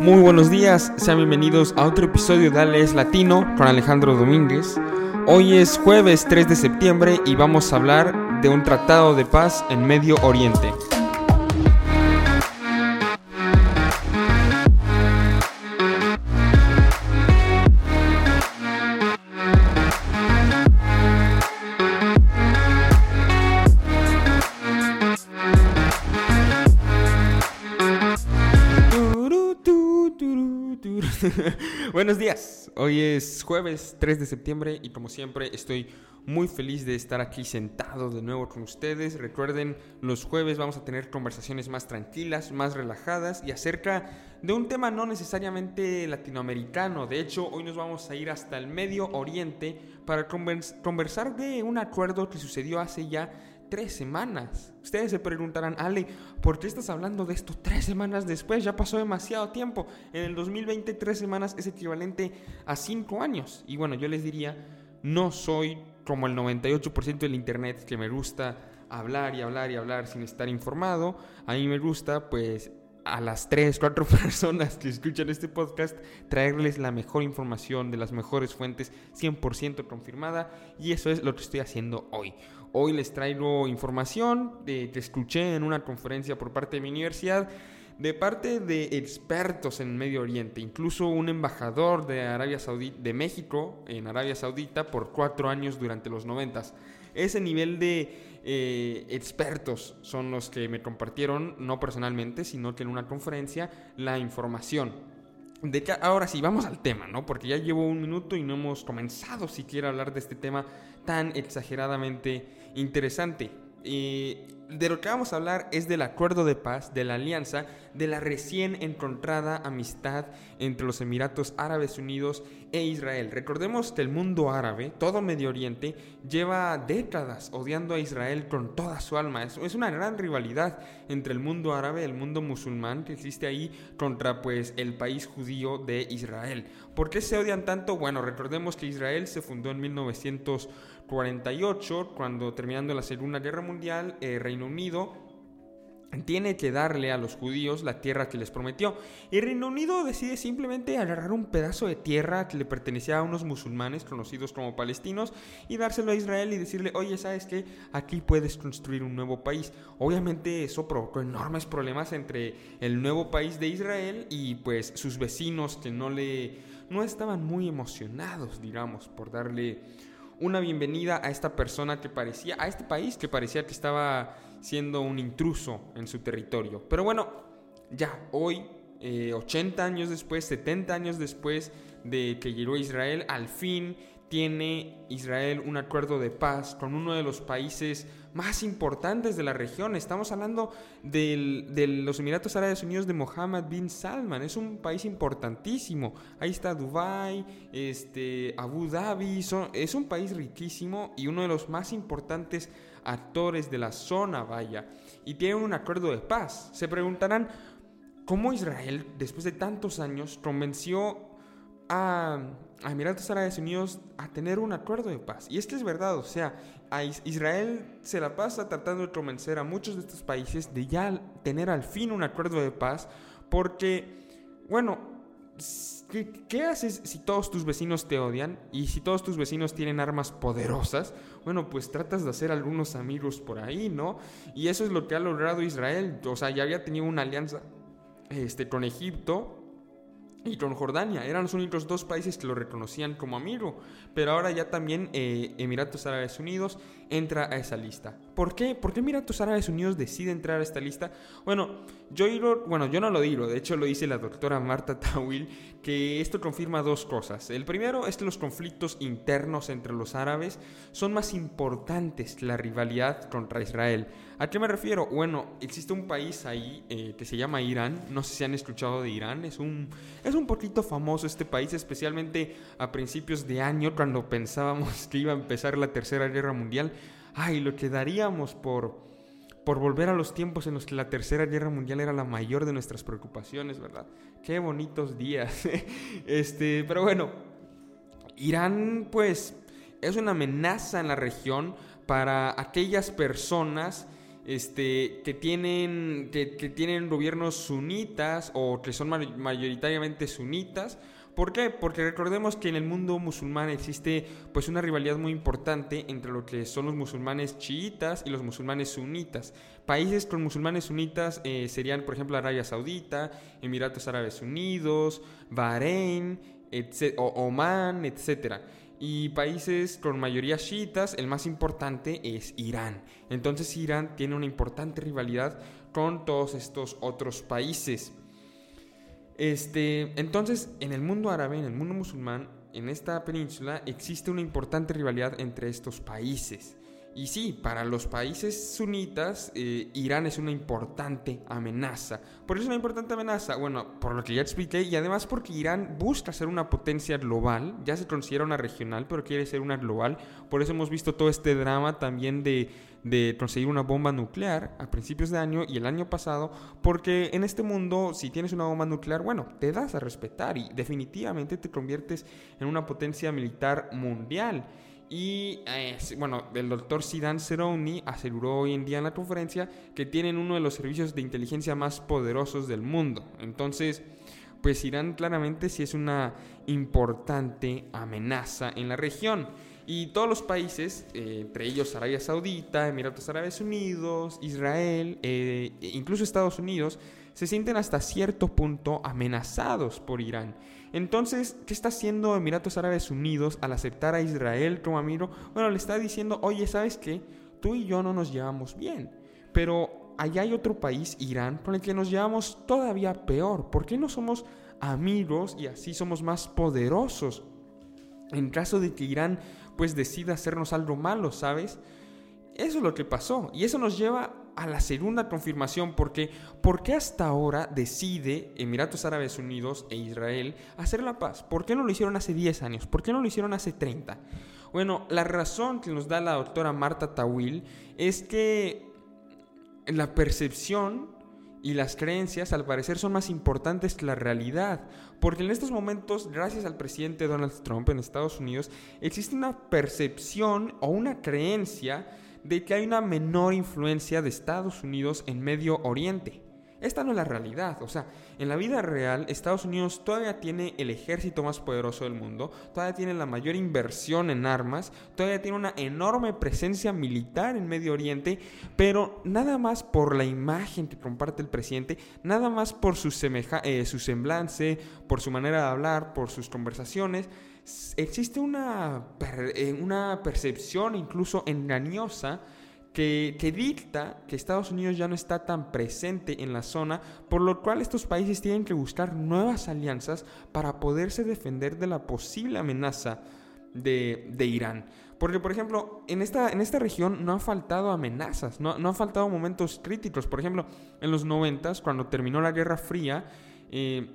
Muy buenos días, sean bienvenidos a otro episodio de Alex Latino con Alejandro Domínguez. Hoy es jueves 3 de septiembre y vamos a hablar de un tratado de paz en Medio Oriente. Buenos días, hoy es jueves 3 de septiembre y como siempre estoy muy feliz de estar aquí sentado de nuevo con ustedes. Recuerden, los jueves vamos a tener conversaciones más tranquilas, más relajadas y acerca de un tema no necesariamente latinoamericano. De hecho, hoy nos vamos a ir hasta el Medio Oriente para conversar de un acuerdo que sucedió hace ya tres semanas. Ustedes se preguntarán, Ale, ¿por qué estás hablando de esto tres semanas después? Ya pasó demasiado tiempo. En el 2020 tres semanas es equivalente a cinco años. Y bueno, yo les diría, no soy como el 98% del Internet que me gusta hablar y hablar y hablar sin estar informado. A mí me gusta, pues, a las tres, cuatro personas que escuchan este podcast, traerles la mejor información de las mejores fuentes, 100% confirmada. Y eso es lo que estoy haciendo hoy. Hoy les traigo información que escuché en una conferencia por parte de mi universidad de parte de expertos en Medio Oriente, incluso un embajador de Arabia Saudita, de México en Arabia Saudita por cuatro años durante los noventas. Ese nivel de eh, expertos son los que me compartieron, no personalmente, sino que en una conferencia, la información. De que ahora sí, vamos al tema, ¿no? Porque ya llevo un minuto y no hemos comenzado siquiera a hablar de este tema tan exageradamente interesante. De lo que vamos a hablar es del acuerdo de paz, de la alianza, de la recién encontrada amistad entre los Emiratos Árabes Unidos e Israel. Recordemos que el mundo árabe, todo Medio Oriente, lleva décadas odiando a Israel con toda su alma. Es, una gran rivalidad entre el mundo árabe el mundo musulmán que existe ahí contra pues el país judío de Israel. ¿Por qué se odian tanto? Bueno, recordemos que Israel se fundó en 1948, cuando terminando la Segunda Guerra Mundial, eh, Unido tiene que darle a los judíos la tierra que les prometió. Y Reino Unido decide simplemente agarrar un pedazo de tierra que le pertenecía a unos musulmanes conocidos como palestinos y dárselo a Israel y decirle, oye, ¿sabes qué? Aquí puedes construir un nuevo país. Obviamente eso provocó enormes problemas entre el nuevo país de Israel y pues sus vecinos que no le... no estaban muy emocionados, digamos, por darle una bienvenida a esta persona que parecía, a este país que parecía que estaba siendo un intruso en su territorio. Pero bueno, ya hoy, 80 eh, años después, 70 años después de que llegó Israel, al fin tiene Israel un acuerdo de paz con uno de los países más importantes de la región. Estamos hablando de los Emiratos Árabes Unidos de Mohammed bin Salman. Es un país importantísimo. Ahí está Dubai, este, Abu Dhabi. es un país riquísimo y uno de los más importantes actores de la zona, vaya. Y tiene un acuerdo de paz. Se preguntarán, ¿cómo Israel, después de tantos años, convenció a, Emiratos Árabes Unidos a tener un acuerdo de paz. Y es que es verdad, o sea, a Israel se la pasa tratando de convencer a muchos de estos países de ya tener al fin un acuerdo de paz, porque, bueno, ¿qué, ¿qué, haces si todos tus vecinos te odian y si todos tus vecinos tienen armas poderosas? Bueno, pues tratas de hacer algunos amigos por ahí, ¿no? Y eso es lo que ha logrado Israel, o sea, ya había tenido una alianza este, con Egipto y con Jordania. Eran los únicos dos países que lo reconocían como amigo. Pero ahora ya también eh, Emiratos Árabes Unidos entra a esa lista. ¿Por qué? ¿Por qué Emiratos Árabes Unidos decide entrar a esta lista? Bueno, yo, bueno, yo no lo digo, de hecho lo dice la doctora Marta Tawil, que esto confirma dos cosas. El primero es que los conflictos internos entre los árabes son más importantes que la rivalidad contra Israel. ¿A qué me refiero? Bueno, existe un país ahí eh, que se llama Irán, no sé si han escuchado de Irán, es un, es un poquito famoso este país, especialmente a principios de año cuando pensábamos que iba a empezar la Tercera Guerra Mundial ay, lo que daríamos por, por volver a los tiempos en los que la Tercera Guerra Mundial era la mayor de nuestras preocupaciones, ¿verdad? Qué bonitos días. este, pero bueno, Irán pues es una amenaza en la región para aquellas personas este, que, tienen, que, tienen gobiernos sunitas o que son mayoritariamente sunitas. ¿Por qué? Porque recordemos que en el mundo musulmán existe pues una rivalidad muy importante entre lo que son los musulmanes chiitas y los musulmanes sunitas. Países con musulmanes sunitas eh, serían, por ejemplo, Arabia Saudita, Emiratos Árabes Unidos, Bahrein, o Oman, etcétera y países con mayoría chiitas, el más importante es Irán. Entonces Irán tiene una importante rivalidad con todos estos otros países. Este, entonces, en el mundo árabe, en el mundo musulmán, en esta península existe una importante rivalidad entre estos países. Y sí, para los países sunitas, eh, Irán es una importante amenaza. ¿Por qué es una importante amenaza? Bueno, por lo que ya expliqué, y además porque Irán busca ser una potencia global, ya se considera una regional, pero quiere ser una global. Por eso hemos visto todo este drama también de, de conseguir una bomba nuclear a principios de año y el año pasado, porque en este mundo, si tienes una bomba nuclear, bueno, te das a respetar y definitivamente te conviertes en una potencia militar mundial. Y eh, bueno, el doctor Sidan Seroni aseguró hoy en día en la conferencia que tienen uno de los servicios de inteligencia más poderosos del mundo. Entonces, pues Irán claramente sí es una importante amenaza en la región. Y todos los países, eh, entre ellos Arabia Saudita, Emiratos Árabes Unidos, Israel, eh, e incluso Estados Unidos, se sienten hasta cierto punto amenazados por Irán. Entonces, ¿qué está haciendo Emiratos Árabes Unidos al aceptar a Israel como amigo? Bueno, le está diciendo, oye, ¿sabes qué? Tú y yo no nos llevamos bien, pero allá hay otro país, Irán, con el que nos llevamos todavía peor. ¿Por qué no somos amigos y así somos más poderosos? En caso de que Irán pues decida hacernos algo malo, ¿sabes? Eso es lo que pasó. Y eso nos lleva a la segunda confirmación, porque ¿por hasta ahora decide Emiratos Árabes Unidos e Israel hacer la paz? ¿Por qué no lo hicieron hace 10 años? ¿Por qué no lo hicieron hace 30? Bueno, la razón que nos da la doctora Marta Tawil es que la percepción y las creencias al parecer son más importantes que la realidad, porque en estos momentos, gracias al presidente Donald Trump en Estados Unidos, existe una percepción o una creencia de que hay una menor influencia de Estados Unidos en Medio Oriente. Esta no es la realidad, o sea, en la vida real Estados Unidos todavía tiene el ejército más poderoso del mundo, todavía tiene la mayor inversión en armas, todavía tiene una enorme presencia militar en Medio Oriente, pero nada más por la imagen que comparte el presidente, nada más por su, eh, su semblance, por su manera de hablar, por sus conversaciones, existe una, eh, una percepción incluso engañosa que, que, dicta que Estados Unidos ya no está tan presente en la zona, por lo cual estos países tienen que buscar nuevas alianzas para poderse defender de la posible amenaza de, de Irán. Porque, por ejemplo, en esta, en esta región no han faltado amenazas, no, no han faltado momentos críticos. Por ejemplo, en los 90, cuando terminó la Guerra Fría, eh,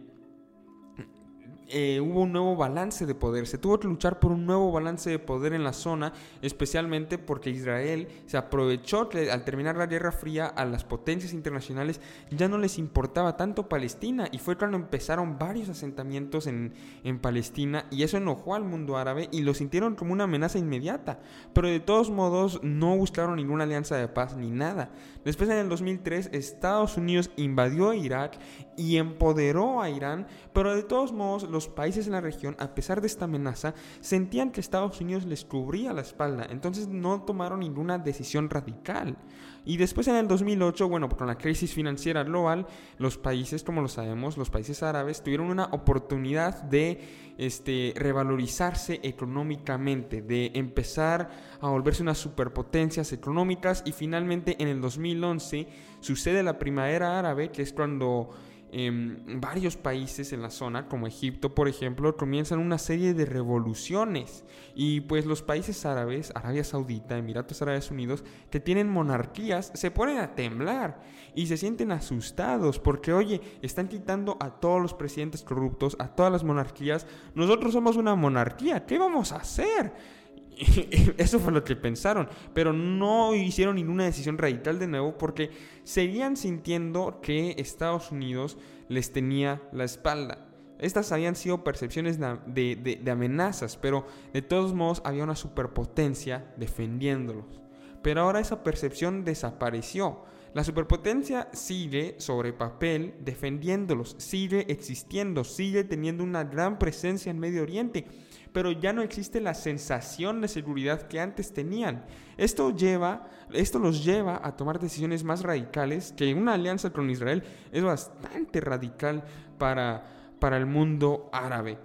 eh, hubo un nuevo balance de poder. Se tuvo que luchar por un nuevo balance de poder en la zona, especialmente porque Israel se aprovechó que al terminar la Guerra Fría a las potencias internacionales ya no les importaba tanto Palestina y fue cuando empezaron varios asentamientos en, en Palestina y eso enojó al mundo árabe y lo sintieron como una amenaza inmediata. Pero de todos modos no buscaron ninguna alianza de paz ni nada. Después en el 2003 Estados Unidos invadió Irak y empoderó a Irán, pero de todos modos los países en la región, a pesar de esta amenaza, sentían que Estados Unidos les cubría la espalda, entonces no tomaron ninguna decisión radical. Y después en el 2008, bueno, con la crisis financiera global, los países, como lo sabemos, los países árabes tuvieron una oportunidad de este, revalorizarse económicamente, de empezar a volverse unas superpotencias económicas y finalmente en el 2011 sucede la primavera árabe, que es cuando en varios países en la zona, como Egipto, por ejemplo, comienzan una serie de revoluciones. Y pues los países árabes, Arabia Saudita, Emiratos Árabes Unidos, que tienen monarquías, se ponen a temblar y se sienten asustados porque, oye, están quitando a todos los presidentes corruptos, a todas las monarquías. Nosotros somos una monarquía, ¿qué vamos a hacer? Eso fue lo que pensaron, pero no hicieron ninguna decisión radical de nuevo porque seguían sintiendo que Estados Unidos les tenía la espalda. Estas habían sido percepciones de, amenazas, pero de todos modos había una superpotencia defendiéndolos. pero ahora esa percepción desapareció. La superpotencia sigue sobre papel defendiéndolos, sigue existiendo, sigue teniendo una gran presencia en Medio Oriente, pero ya no existe la sensación de seguridad que antes tenían. Esto lleva, esto los lleva a tomar decisiones más radicales, que una alianza con Israel es bastante radical para, para el mundo árabe.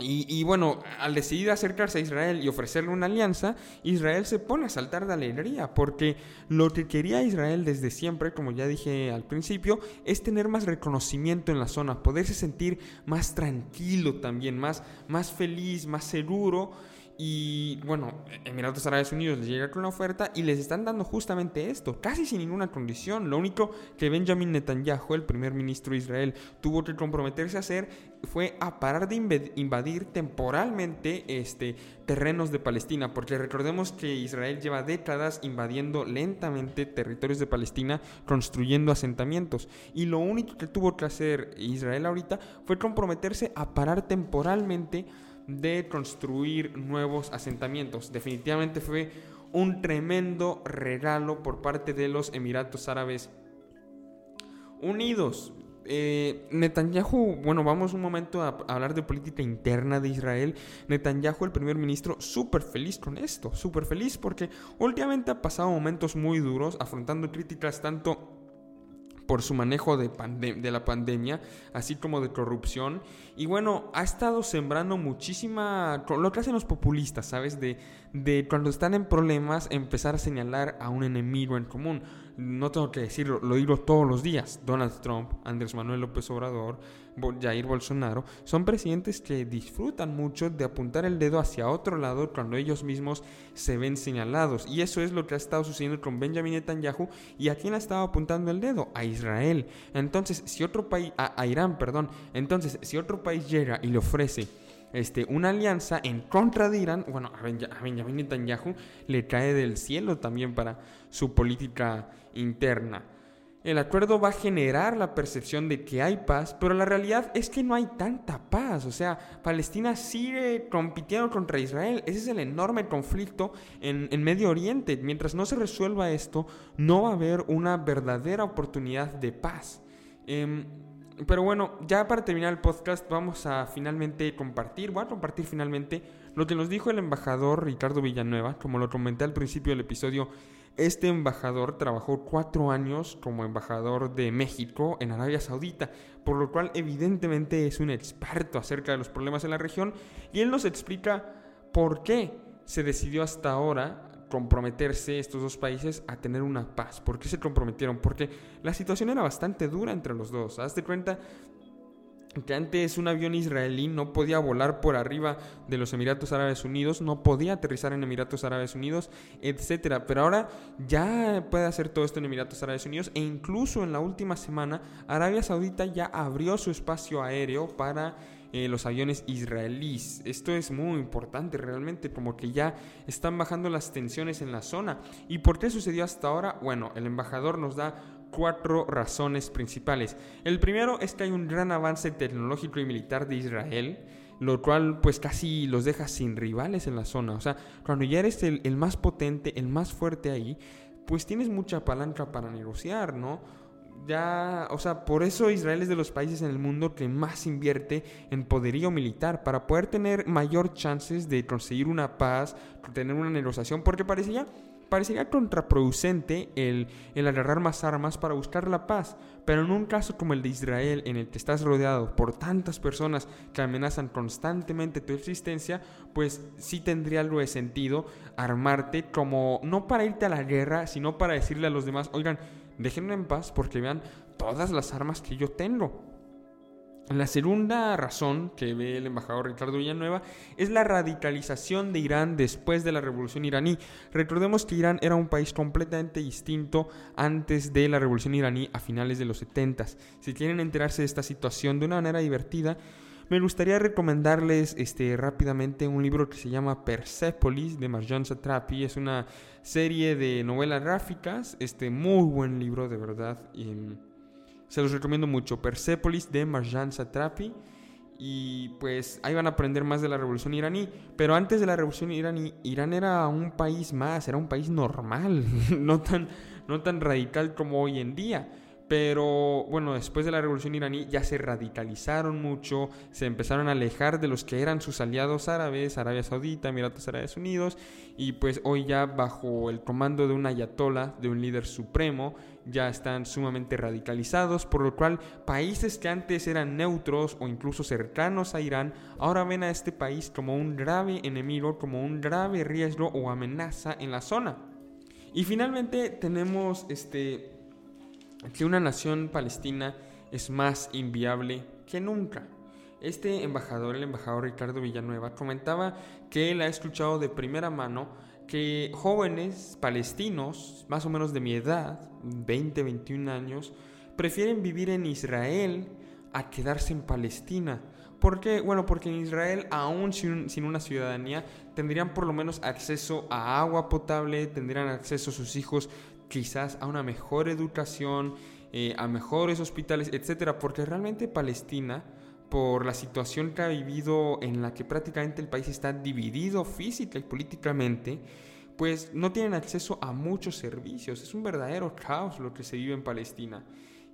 Y, bueno, al decidir acercarse a Israel y ofrecerle una alianza, Israel se pone a saltar de alegría, porque lo que quería Israel desde siempre, como ya dije al principio, es tener más reconocimiento en la zona, poderse sentir más tranquilo también, más, más feliz, más seguro. Y bueno, Emiratos Árabes Unidos les llega con la oferta y les están dando justamente esto, casi sin ninguna condición. Lo único que Benjamin Netanyahu, el primer ministro de Israel, tuvo que comprometerse a hacer fue a parar de invadir temporalmente este, terrenos de Palestina, porque recordemos que Israel lleva décadas invadiendo lentamente territorios de Palestina, construyendo asentamientos. Y lo único que tuvo que hacer Israel ahorita fue comprometerse a parar temporalmente de construir nuevos asentamientos. Definitivamente fue un tremendo regalo por parte de los Emiratos Árabes Unidos. Eh, Netanyahu, bueno, vamos un momento a, hablar de política interna de Israel. Netanyahu, el primer ministro, súper feliz con esto, súper feliz porque últimamente ha pasado momentos muy duros, afrontando críticas tanto por su manejo de, de, la pandemia, así como de corrupción. Y bueno, ha estado sembrando muchísima, lo que hacen los populistas, ¿sabes? De, de cuando están en problemas, empezar a señalar a un enemigo en común no tengo que decirlo, lo digo todos los días. Donald Trump, Andrés Manuel López Obrador, Jair Bolsonaro, son presidentes que disfrutan mucho de apuntar el dedo hacia otro lado cuando ellos mismos se ven señalados. Y eso es lo que ha estado sucediendo con Benjamin Netanyahu. ¿Y a quién ha estado apuntando el dedo? A Israel. Entonces, si otro país, a Irán, perdón. Entonces, si otro país llega y le ofrece este, una alianza en contra de Irán, bueno, a Benjamin Netanyahu le cae del cielo también para su política interna. El acuerdo va a generar la percepción de que hay paz, pero la realidad es que no hay tanta paz. O sea, Palestina sigue compitiendo contra Israel. Ese es el enorme conflicto en, Medio Oriente. Mientras no se resuelva esto, no va a haber una verdadera oportunidad de paz. Em, pero bueno, ya para terminar el podcast vamos a finalmente compartir, voy a compartir finalmente lo que nos dijo el embajador Ricardo Villanueva, como lo comenté al principio del episodio. Este embajador trabajó cuatro años como embajador de México en Arabia Saudita, por lo cual evidentemente es un experto acerca de los problemas en la región y él nos explica por qué se decidió hasta ahora comprometerse estos dos países a tener una paz. ¿Por qué se comprometieron? Porque la situación era bastante dura entre los dos. Hazte cuenta que antes un avión israelí no podía volar por arriba de los Emiratos Árabes Unidos, no podía aterrizar en Emiratos Árabes Unidos, etc. Pero ahora ya puede hacer todo esto en Emiratos Árabes Unidos e incluso en la última semana Arabia Saudita ya abrió su espacio aéreo para eh, los aviones israelíes. Esto es muy importante realmente, como que ya están bajando las tensiones en la zona. ¿Y por qué sucedió hasta ahora? Bueno, el embajador nos da cuatro razones principales. El primero es que hay un gran avance tecnológico y militar de Israel lo cual pues casi los deja sin rivales en la zona. O sea, cuando ya eres el, el, más potente, el más fuerte ahí, pues tienes mucha palanca para negociar, ¿no? Ya, o sea, por eso Israel es de los países en el mundo que más invierte en poderío militar para poder tener mayor chances de conseguir una paz, tener una negociación, porque parecía, parecería contraproducente el, el agarrar más armas para buscar la paz, pero en un caso como el de Israel, en el que estás rodeado por tantas personas que amenazan constantemente tu existencia, pues sí tendría algo de sentido armarte como no para irte a la guerra, sino para decirle a los demás, oigan, Déjenme en paz porque vean todas las armas que yo tengo. La segunda razón que ve el embajador Ricardo Villanueva es la radicalización de Irán después de la revolución iraní. Recordemos que Irán era un país completamente distinto antes de la revolución iraní a finales de los 70. Si quieren enterarse de esta situación de una manera divertida, me gustaría recomendarles este, rápidamente un libro que se llama Persepolis de Marjan Satrapi. Es una serie de novelas gráficas, este, muy buen libro de verdad. Y, se los recomiendo mucho. Persepolis de Marjan Satrapi. y pues ahí van a aprender más de la revolución iraní. Pero antes de la revolución iraní, Irán era un país más, era un país normal, no tan, no tan radical como hoy en día. Pero bueno, después de la revolución iraní ya se radicalizaron mucho, se empezaron a alejar de los que eran sus aliados árabes, Arabia Saudita, Emiratos Árabes Unidos, y pues hoy ya bajo el comando de un ayatollah, de un líder supremo, ya están sumamente radicalizados, por lo cual países que antes eran neutros o incluso cercanos a Irán, ahora ven a este país como un grave enemigo, como un grave riesgo o amenaza en la zona. Y finalmente tenemos este que una nación palestina es más inviable que nunca. Este embajador, el embajador Ricardo Villanueva, comentaba que él ha escuchado de primera mano que jóvenes palestinos, más o menos de mi edad, 20, 21 años, prefieren vivir en Israel a quedarse en Palestina. ¿Por qué? Bueno, porque en Israel, aún sin, sin, una ciudadanía, tendrían por lo menos acceso a agua potable, tendrían acceso a sus hijos quizás a una mejor educación, eh, a mejores hospitales, etcétera, porque realmente Palestina, por la situación que ha vivido en la que prácticamente el país está dividido física y políticamente, pues no tienen acceso a muchos servicios. Es un verdadero caos lo que se vive en Palestina.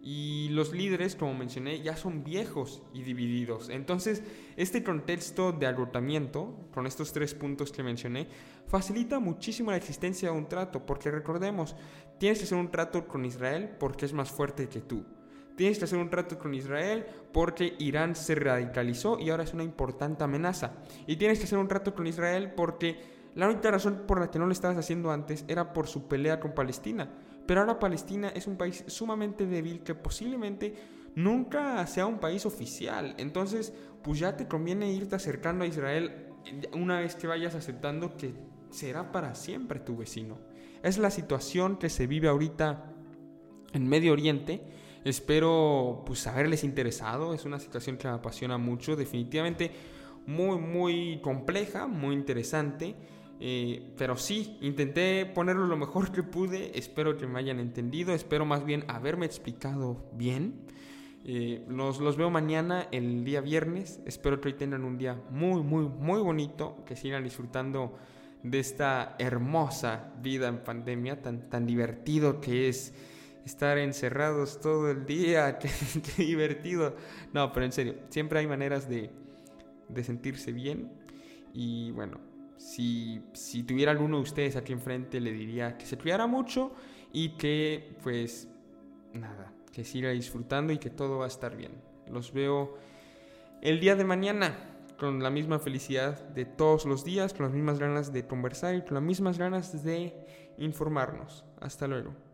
Y los líderes, como mencioné, ya son viejos y divididos. Entonces, este contexto de agotamiento, con estos tres puntos que mencioné, facilita muchísimo la existencia de un trato, porque recordemos, tienes que hacer un trato con Israel porque es más fuerte que tú. Tienes que hacer un trato con Israel porque Irán se radicalizó y ahora es una importante amenaza. Y tienes que hacer un trato con Israel porque la única razón por la que no lo estabas haciendo antes era por su pelea con Palestina. Pero ahora Palestina es un país sumamente débil que posiblemente nunca sea un país oficial. Entonces, pues ya te conviene irte acercando a Israel una vez que vayas aceptando que será para siempre tu vecino. Es la situación que se vive ahorita en Medio Oriente. Espero pues haberles interesado. Es una situación que me apasiona mucho. Definitivamente muy, muy compleja, muy interesante. Eh, pero sí, intenté ponerlo lo mejor que pude. Espero que me hayan entendido. Espero más bien haberme explicado bien. Eh, los, veo mañana, el día viernes. Espero que hoy tengan un día muy, muy, muy bonito. Que sigan disfrutando de esta hermosa vida en pandemia. Tan, tan divertido que es estar encerrados todo el día. qué, qué divertido. No, pero en serio, siempre hay maneras de, de sentirse bien. Y bueno, si, si tuviera alguno de ustedes aquí enfrente, le diría que se cuidara mucho y que, pues, nada, que siga disfrutando y que todo va a estar bien. Los veo el día de mañana con la misma felicidad de todos los días, con las mismas ganas de conversar y con las mismas ganas de informarnos. Hasta luego.